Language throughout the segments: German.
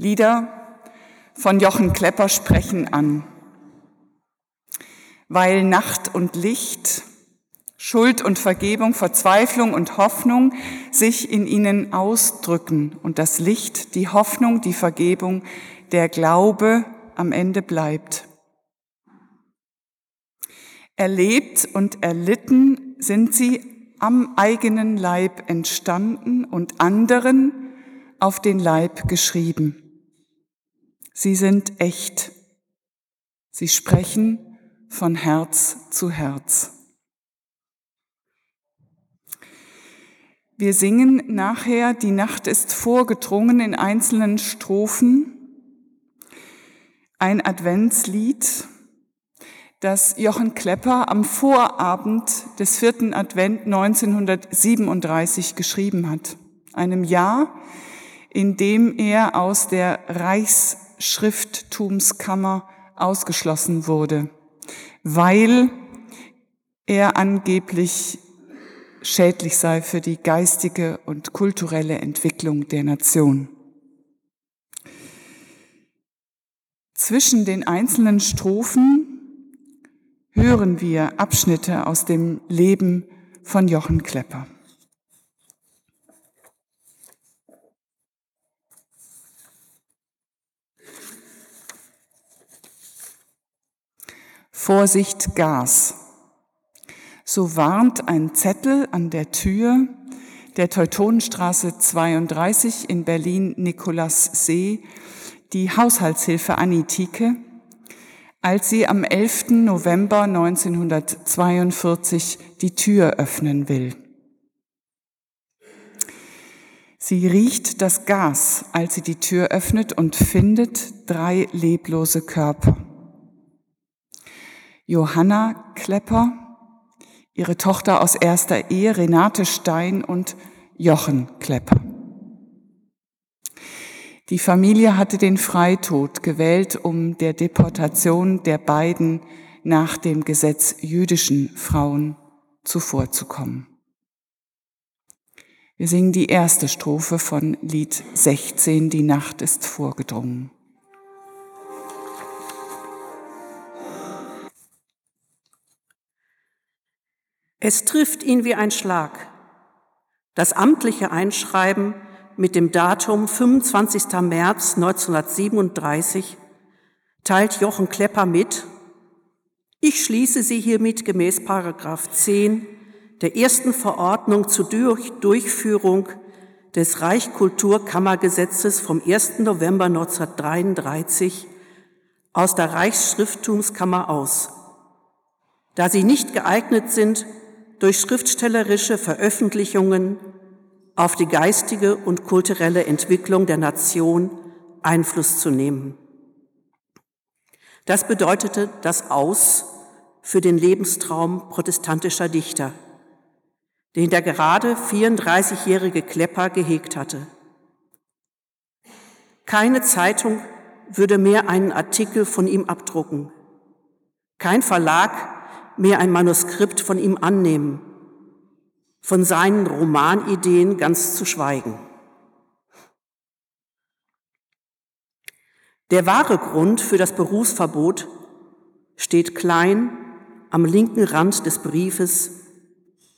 Lieder von Jochen Klepper sprechen an. Weil Nacht und Licht, Schuld und Vergebung, Verzweiflung und Hoffnung sich in ihnen ausdrücken und das Licht, die Hoffnung, die Vergebung, der Glaube am Ende bleibt. Erlebt und erlitten sind sie am eigenen Leib entstanden und anderen auf den Leib geschrieben. Sie sind echt. Sie sprechen von Herz zu Herz. Wir singen nachher, die Nacht ist vorgedrungen in einzelnen Strophen, ein Adventslied, das Jochen Klepper am Vorabend des vierten Advent 1937 geschrieben hat, einem Jahr, in dem er aus der Reichsschrifttumskammer ausgeschlossen wurde, weil er angeblich schädlich sei für die geistige und kulturelle Entwicklung der Nation. Zwischen den einzelnen Strophen hören wir Abschnitte aus dem Leben von Jochen Klepper. Vorsicht Gas. So warnt ein Zettel an der Tür der Teutonenstraße 32 in Berlin Nikolassee die Haushaltshilfe Anitike, als sie am 11. November 1942 die Tür öffnen will. Sie riecht das Gas, als sie die Tür öffnet und findet drei leblose Körper. Johanna Klepper, ihre Tochter aus erster Ehe Renate Stein und Jochen Klepper. Die Familie hatte den Freitod gewählt, um der Deportation der beiden nach dem Gesetz jüdischen Frauen zuvorzukommen. Wir singen die erste Strophe von Lied 16, Die Nacht ist vorgedrungen. Es trifft ihn wie ein Schlag. Das amtliche Einschreiben mit dem Datum 25. März 1937 teilt Jochen Klepper mit, ich schließe Sie hiermit gemäß Paragraph 10 der ersten Verordnung zur Durchführung des Reichskulturkammergesetzes vom 1. November 1933 aus der Reichsschrifttumskammer aus, da sie nicht geeignet sind, durch schriftstellerische Veröffentlichungen auf die geistige und kulturelle Entwicklung der Nation Einfluss zu nehmen. Das bedeutete das Aus für den Lebenstraum protestantischer Dichter, den der gerade 34-jährige Klepper gehegt hatte. Keine Zeitung würde mehr einen Artikel von ihm abdrucken. Kein Verlag mehr ein Manuskript von ihm annehmen von seinen Romanideen ganz zu schweigen. Der wahre Grund für das Berufsverbot steht klein am linken Rand des Briefes,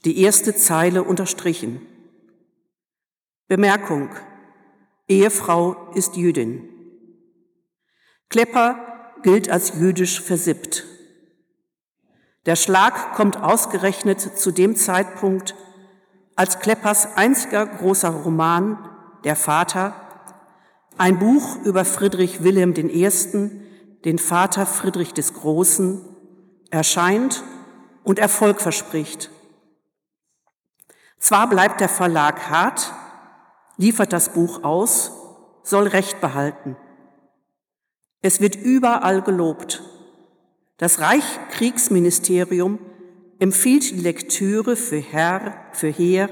die erste Zeile unterstrichen. Bemerkung. Ehefrau ist Jüdin. Klepper gilt als jüdisch versippt. Der Schlag kommt ausgerechnet zu dem Zeitpunkt, als Kleppers einziger großer Roman Der Vater, ein Buch über Friedrich Wilhelm I., den Vater Friedrich des Großen, erscheint und Erfolg verspricht. Zwar bleibt der Verlag hart, liefert das Buch aus, soll Recht behalten. Es wird überall gelobt. Das Reichskriegsministerium empfiehlt die Lektüre für Herr, für Heer,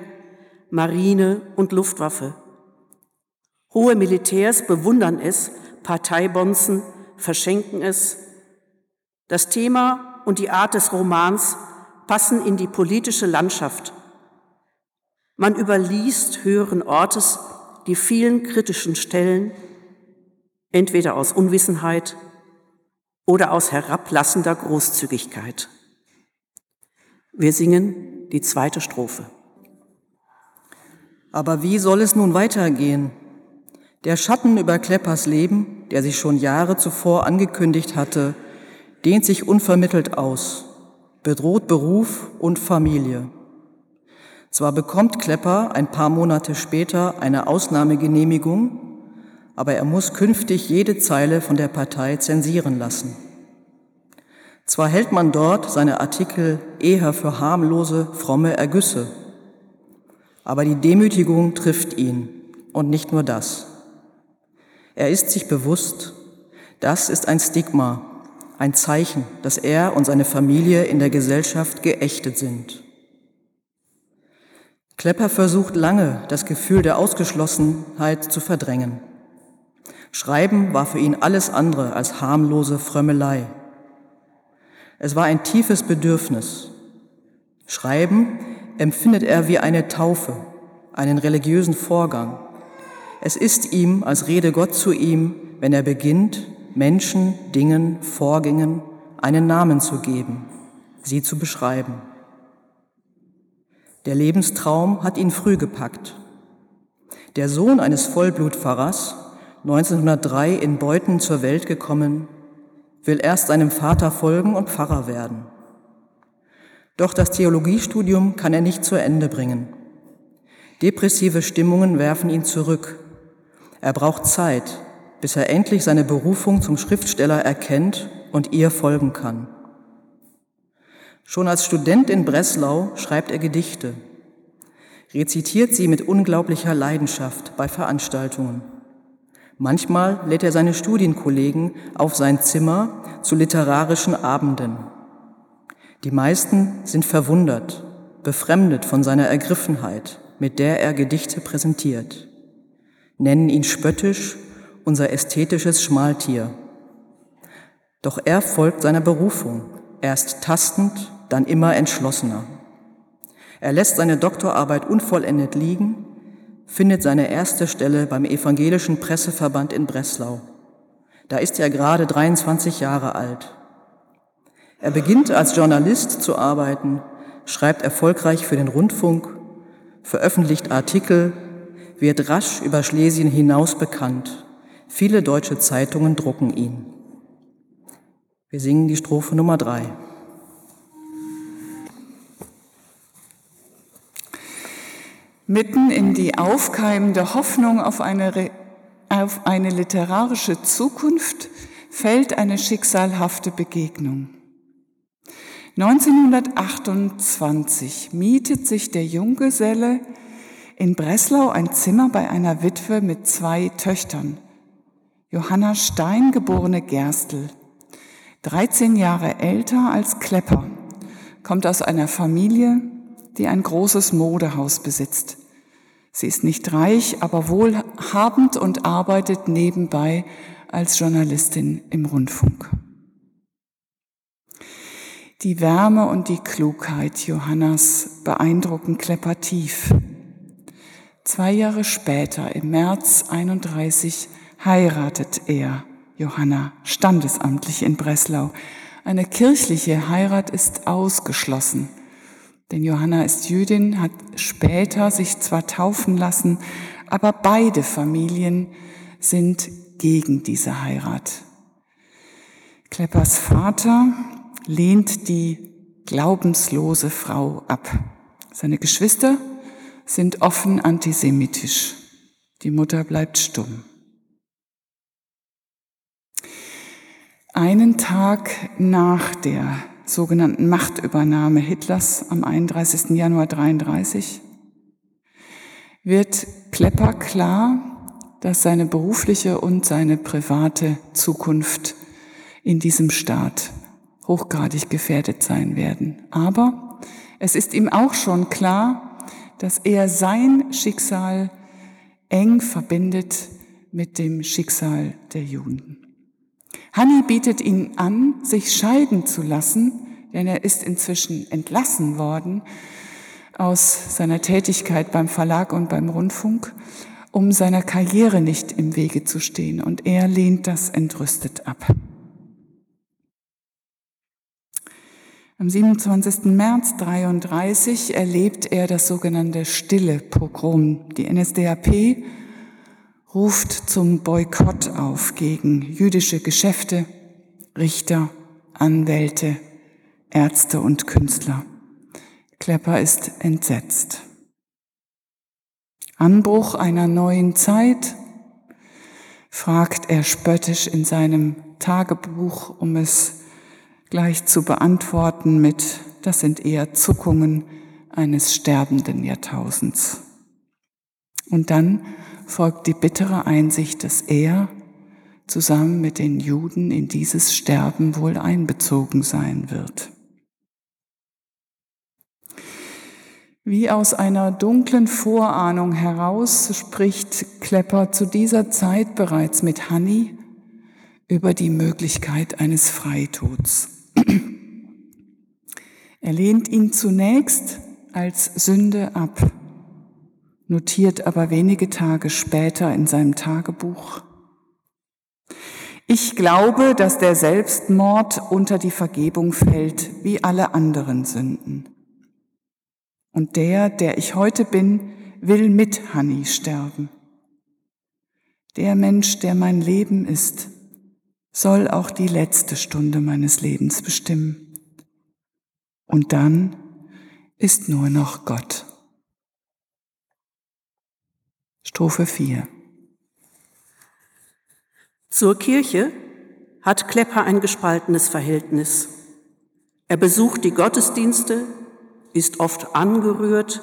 Marine und Luftwaffe. Hohe Militärs bewundern es, Parteibonzen verschenken es. Das Thema und die Art des Romans passen in die politische Landschaft. Man überliest höheren Ortes die vielen kritischen Stellen. entweder aus Unwissenheit oder aus herablassender Großzügigkeit. Wir singen die zweite Strophe. Aber wie soll es nun weitergehen? Der Schatten über Kleppers Leben, der sich schon Jahre zuvor angekündigt hatte, dehnt sich unvermittelt aus, bedroht Beruf und Familie. Zwar bekommt Klepper ein paar Monate später eine Ausnahmegenehmigung, aber er muss künftig jede Zeile von der Partei zensieren lassen. Zwar hält man dort seine Artikel eher für harmlose, fromme Ergüsse, aber die Demütigung trifft ihn und nicht nur das. Er ist sich bewusst, das ist ein Stigma, ein Zeichen, dass er und seine Familie in der Gesellschaft geächtet sind. Klepper versucht lange, das Gefühl der Ausgeschlossenheit zu verdrängen. Schreiben war für ihn alles andere als harmlose Frömmelei. Es war ein tiefes Bedürfnis. Schreiben empfindet er wie eine Taufe, einen religiösen Vorgang. Es ist ihm, als rede Gott zu ihm, wenn er beginnt, Menschen, Dingen, Vorgängen einen Namen zu geben, sie zu beschreiben. Der Lebenstraum hat ihn früh gepackt. Der Sohn eines Vollblutpfarrers, 1903 in Beuthen zur Welt gekommen, will erst seinem Vater folgen und Pfarrer werden. Doch das Theologiestudium kann er nicht zu Ende bringen. Depressive Stimmungen werfen ihn zurück. Er braucht Zeit, bis er endlich seine Berufung zum Schriftsteller erkennt und ihr folgen kann. Schon als Student in Breslau schreibt er Gedichte, rezitiert sie mit unglaublicher Leidenschaft bei Veranstaltungen. Manchmal lädt er seine Studienkollegen auf sein Zimmer zu literarischen Abenden. Die meisten sind verwundert, befremdet von seiner Ergriffenheit, mit der er Gedichte präsentiert, nennen ihn spöttisch unser ästhetisches Schmaltier. Doch er folgt seiner Berufung, erst tastend, dann immer entschlossener. Er lässt seine Doktorarbeit unvollendet liegen, findet seine erste Stelle beim Evangelischen Presseverband in Breslau. Da ist er gerade 23 Jahre alt. Er beginnt als Journalist zu arbeiten, schreibt erfolgreich für den Rundfunk, veröffentlicht Artikel, wird rasch über Schlesien hinaus bekannt. Viele deutsche Zeitungen drucken ihn. Wir singen die Strophe Nummer drei. Mitten in die aufkeimende Hoffnung auf eine, auf eine literarische Zukunft fällt eine schicksalhafte Begegnung. 1928 mietet sich der Junggeselle in Breslau ein Zimmer bei einer Witwe mit zwei Töchtern. Johanna Stein, geborene Gerstl, 13 Jahre älter als Klepper, kommt aus einer Familie, die ein großes Modehaus besitzt. Sie ist nicht reich, aber wohlhabend und arbeitet nebenbei als Journalistin im Rundfunk. Die Wärme und die Klugheit Johannas beeindrucken Klepper tief. Zwei Jahre später, im März 31, heiratet er Johanna standesamtlich in Breslau. Eine kirchliche Heirat ist ausgeschlossen. Denn Johanna ist Jüdin, hat später sich zwar taufen lassen, aber beide Familien sind gegen diese Heirat. Kleppers Vater lehnt die glaubenslose Frau ab. Seine Geschwister sind offen antisemitisch. Die Mutter bleibt stumm. Einen Tag nach der sogenannten Machtübernahme Hitlers am 31. Januar 33 wird Klepper klar, dass seine berufliche und seine private Zukunft in diesem Staat hochgradig gefährdet sein werden. Aber es ist ihm auch schon klar, dass er sein Schicksal eng verbindet mit dem Schicksal der Juden. Hanni bietet ihn an, sich scheiden zu lassen, denn er ist inzwischen entlassen worden aus seiner Tätigkeit beim Verlag und beim Rundfunk um seiner Karriere nicht im Wege zu stehen. Und er lehnt das entrüstet ab. Am 27. März 33 erlebt er das sogenannte Stille Pogrom. Die NSDAP ruft zum Boykott auf gegen jüdische Geschäfte, Richter, Anwälte, Ärzte und Künstler. Klepper ist entsetzt. Anbruch einer neuen Zeit, fragt er spöttisch in seinem Tagebuch, um es gleich zu beantworten mit, das sind eher Zuckungen eines sterbenden Jahrtausends. Und dann folgt die bittere Einsicht, dass er zusammen mit den Juden in dieses Sterben wohl einbezogen sein wird. Wie aus einer dunklen Vorahnung heraus spricht Klepper zu dieser Zeit bereits mit Hanni über die Möglichkeit eines Freitods. Er lehnt ihn zunächst als Sünde ab, notiert aber wenige Tage später in seinem Tagebuch, ich glaube, dass der Selbstmord unter die Vergebung fällt, wie alle anderen Sünden. Und der, der ich heute bin, will mit Hanni sterben. Der Mensch, der mein Leben ist, soll auch die letzte Stunde meines Lebens bestimmen. Und dann ist nur noch Gott. Strophe 4. Zur Kirche hat Klepper ein gespaltenes Verhältnis. Er besucht die Gottesdienste, ist oft angerührt,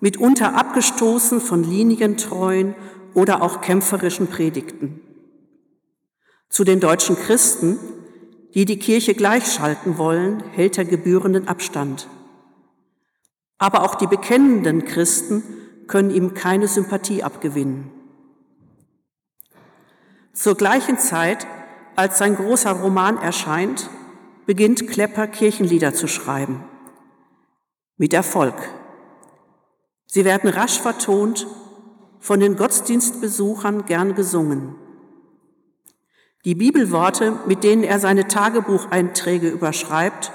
mitunter abgestoßen von linientreuen oder auch kämpferischen Predigten. Zu den deutschen Christen, die die Kirche gleichschalten wollen, hält er gebührenden Abstand. Aber auch die bekennenden Christen können ihm keine Sympathie abgewinnen. Zur gleichen Zeit, als sein großer Roman erscheint, beginnt Klepper Kirchenlieder zu schreiben mit Erfolg. Sie werden rasch vertont, von den Gottesdienstbesuchern gern gesungen. Die Bibelworte, mit denen er seine Tagebucheinträge überschreibt,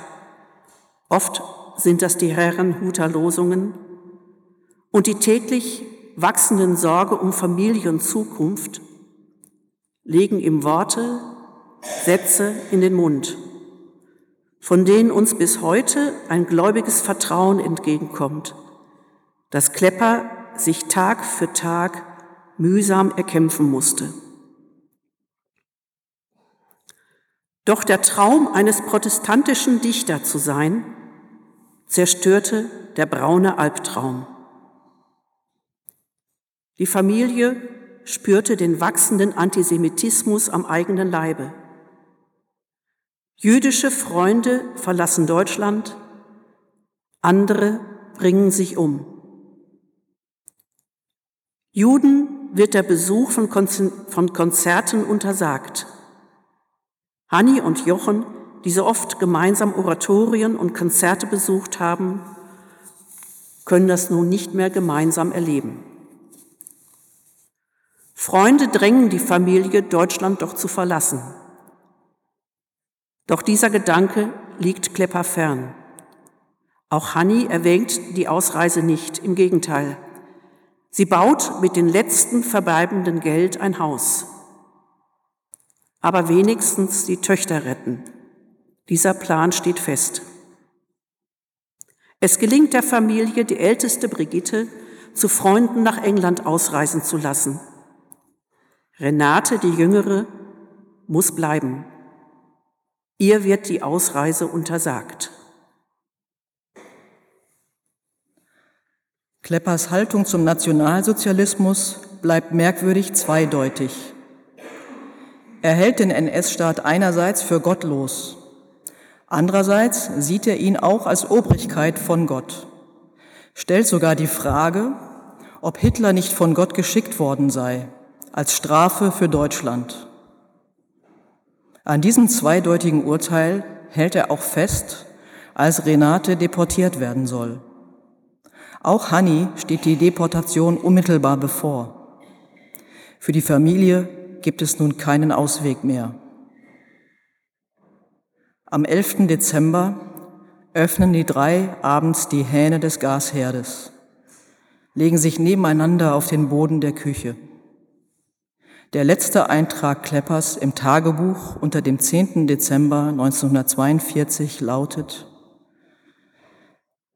oft sind das die Herrenhuter Losungen, und die täglich wachsenden Sorge um Familie und Zukunft legen ihm Worte, Sätze in den Mund von denen uns bis heute ein gläubiges Vertrauen entgegenkommt, das Klepper sich Tag für Tag mühsam erkämpfen musste. Doch der Traum eines protestantischen Dichter zu sein, zerstörte der braune Albtraum. Die Familie spürte den wachsenden Antisemitismus am eigenen Leibe. Jüdische Freunde verlassen Deutschland, andere bringen sich um. Juden wird der Besuch von, Konzerten untersagt. Hanni und Jochen, die so oft gemeinsam Oratorien und Konzerte besucht haben, können das nun nicht mehr gemeinsam erleben. Freunde drängen die Familie, Deutschland doch zu verlassen. Doch dieser Gedanke liegt Klepper fern. Auch Hanni erwägt die Ausreise nicht, im Gegenteil. Sie baut mit dem letzten verbleibenden Geld ein Haus. Aber wenigstens die Töchter retten. Dieser Plan steht fest. Es gelingt der Familie, die älteste Brigitte zu Freunden nach England ausreisen zu lassen. Renate, die jüngere, muss bleiben. Ihr wird die Ausreise untersagt. Kleppers Haltung zum Nationalsozialismus bleibt merkwürdig zweideutig. Er hält den NS-Staat einerseits für gottlos, andererseits sieht er ihn auch als Obrigkeit von Gott, stellt sogar die Frage, ob Hitler nicht von Gott geschickt worden sei, als Strafe für Deutschland. An diesem zweideutigen Urteil hält er auch fest, als Renate deportiert werden soll. Auch Hanni steht die Deportation unmittelbar bevor. Für die Familie gibt es nun keinen Ausweg mehr. Am 11. Dezember öffnen die drei abends die Hähne des Gasherdes, legen sich nebeneinander auf den Boden der Küche. Der letzte Eintrag Kleppers im Tagebuch unter dem 10. Dezember 1942 lautet,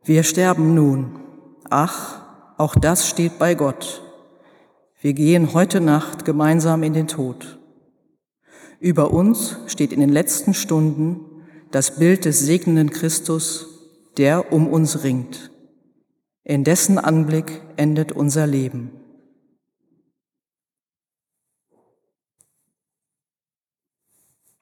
Wir sterben nun. Ach, auch das steht bei Gott. Wir gehen heute Nacht gemeinsam in den Tod. Über uns steht in den letzten Stunden das Bild des segnenden Christus, der um uns ringt. In dessen Anblick endet unser Leben.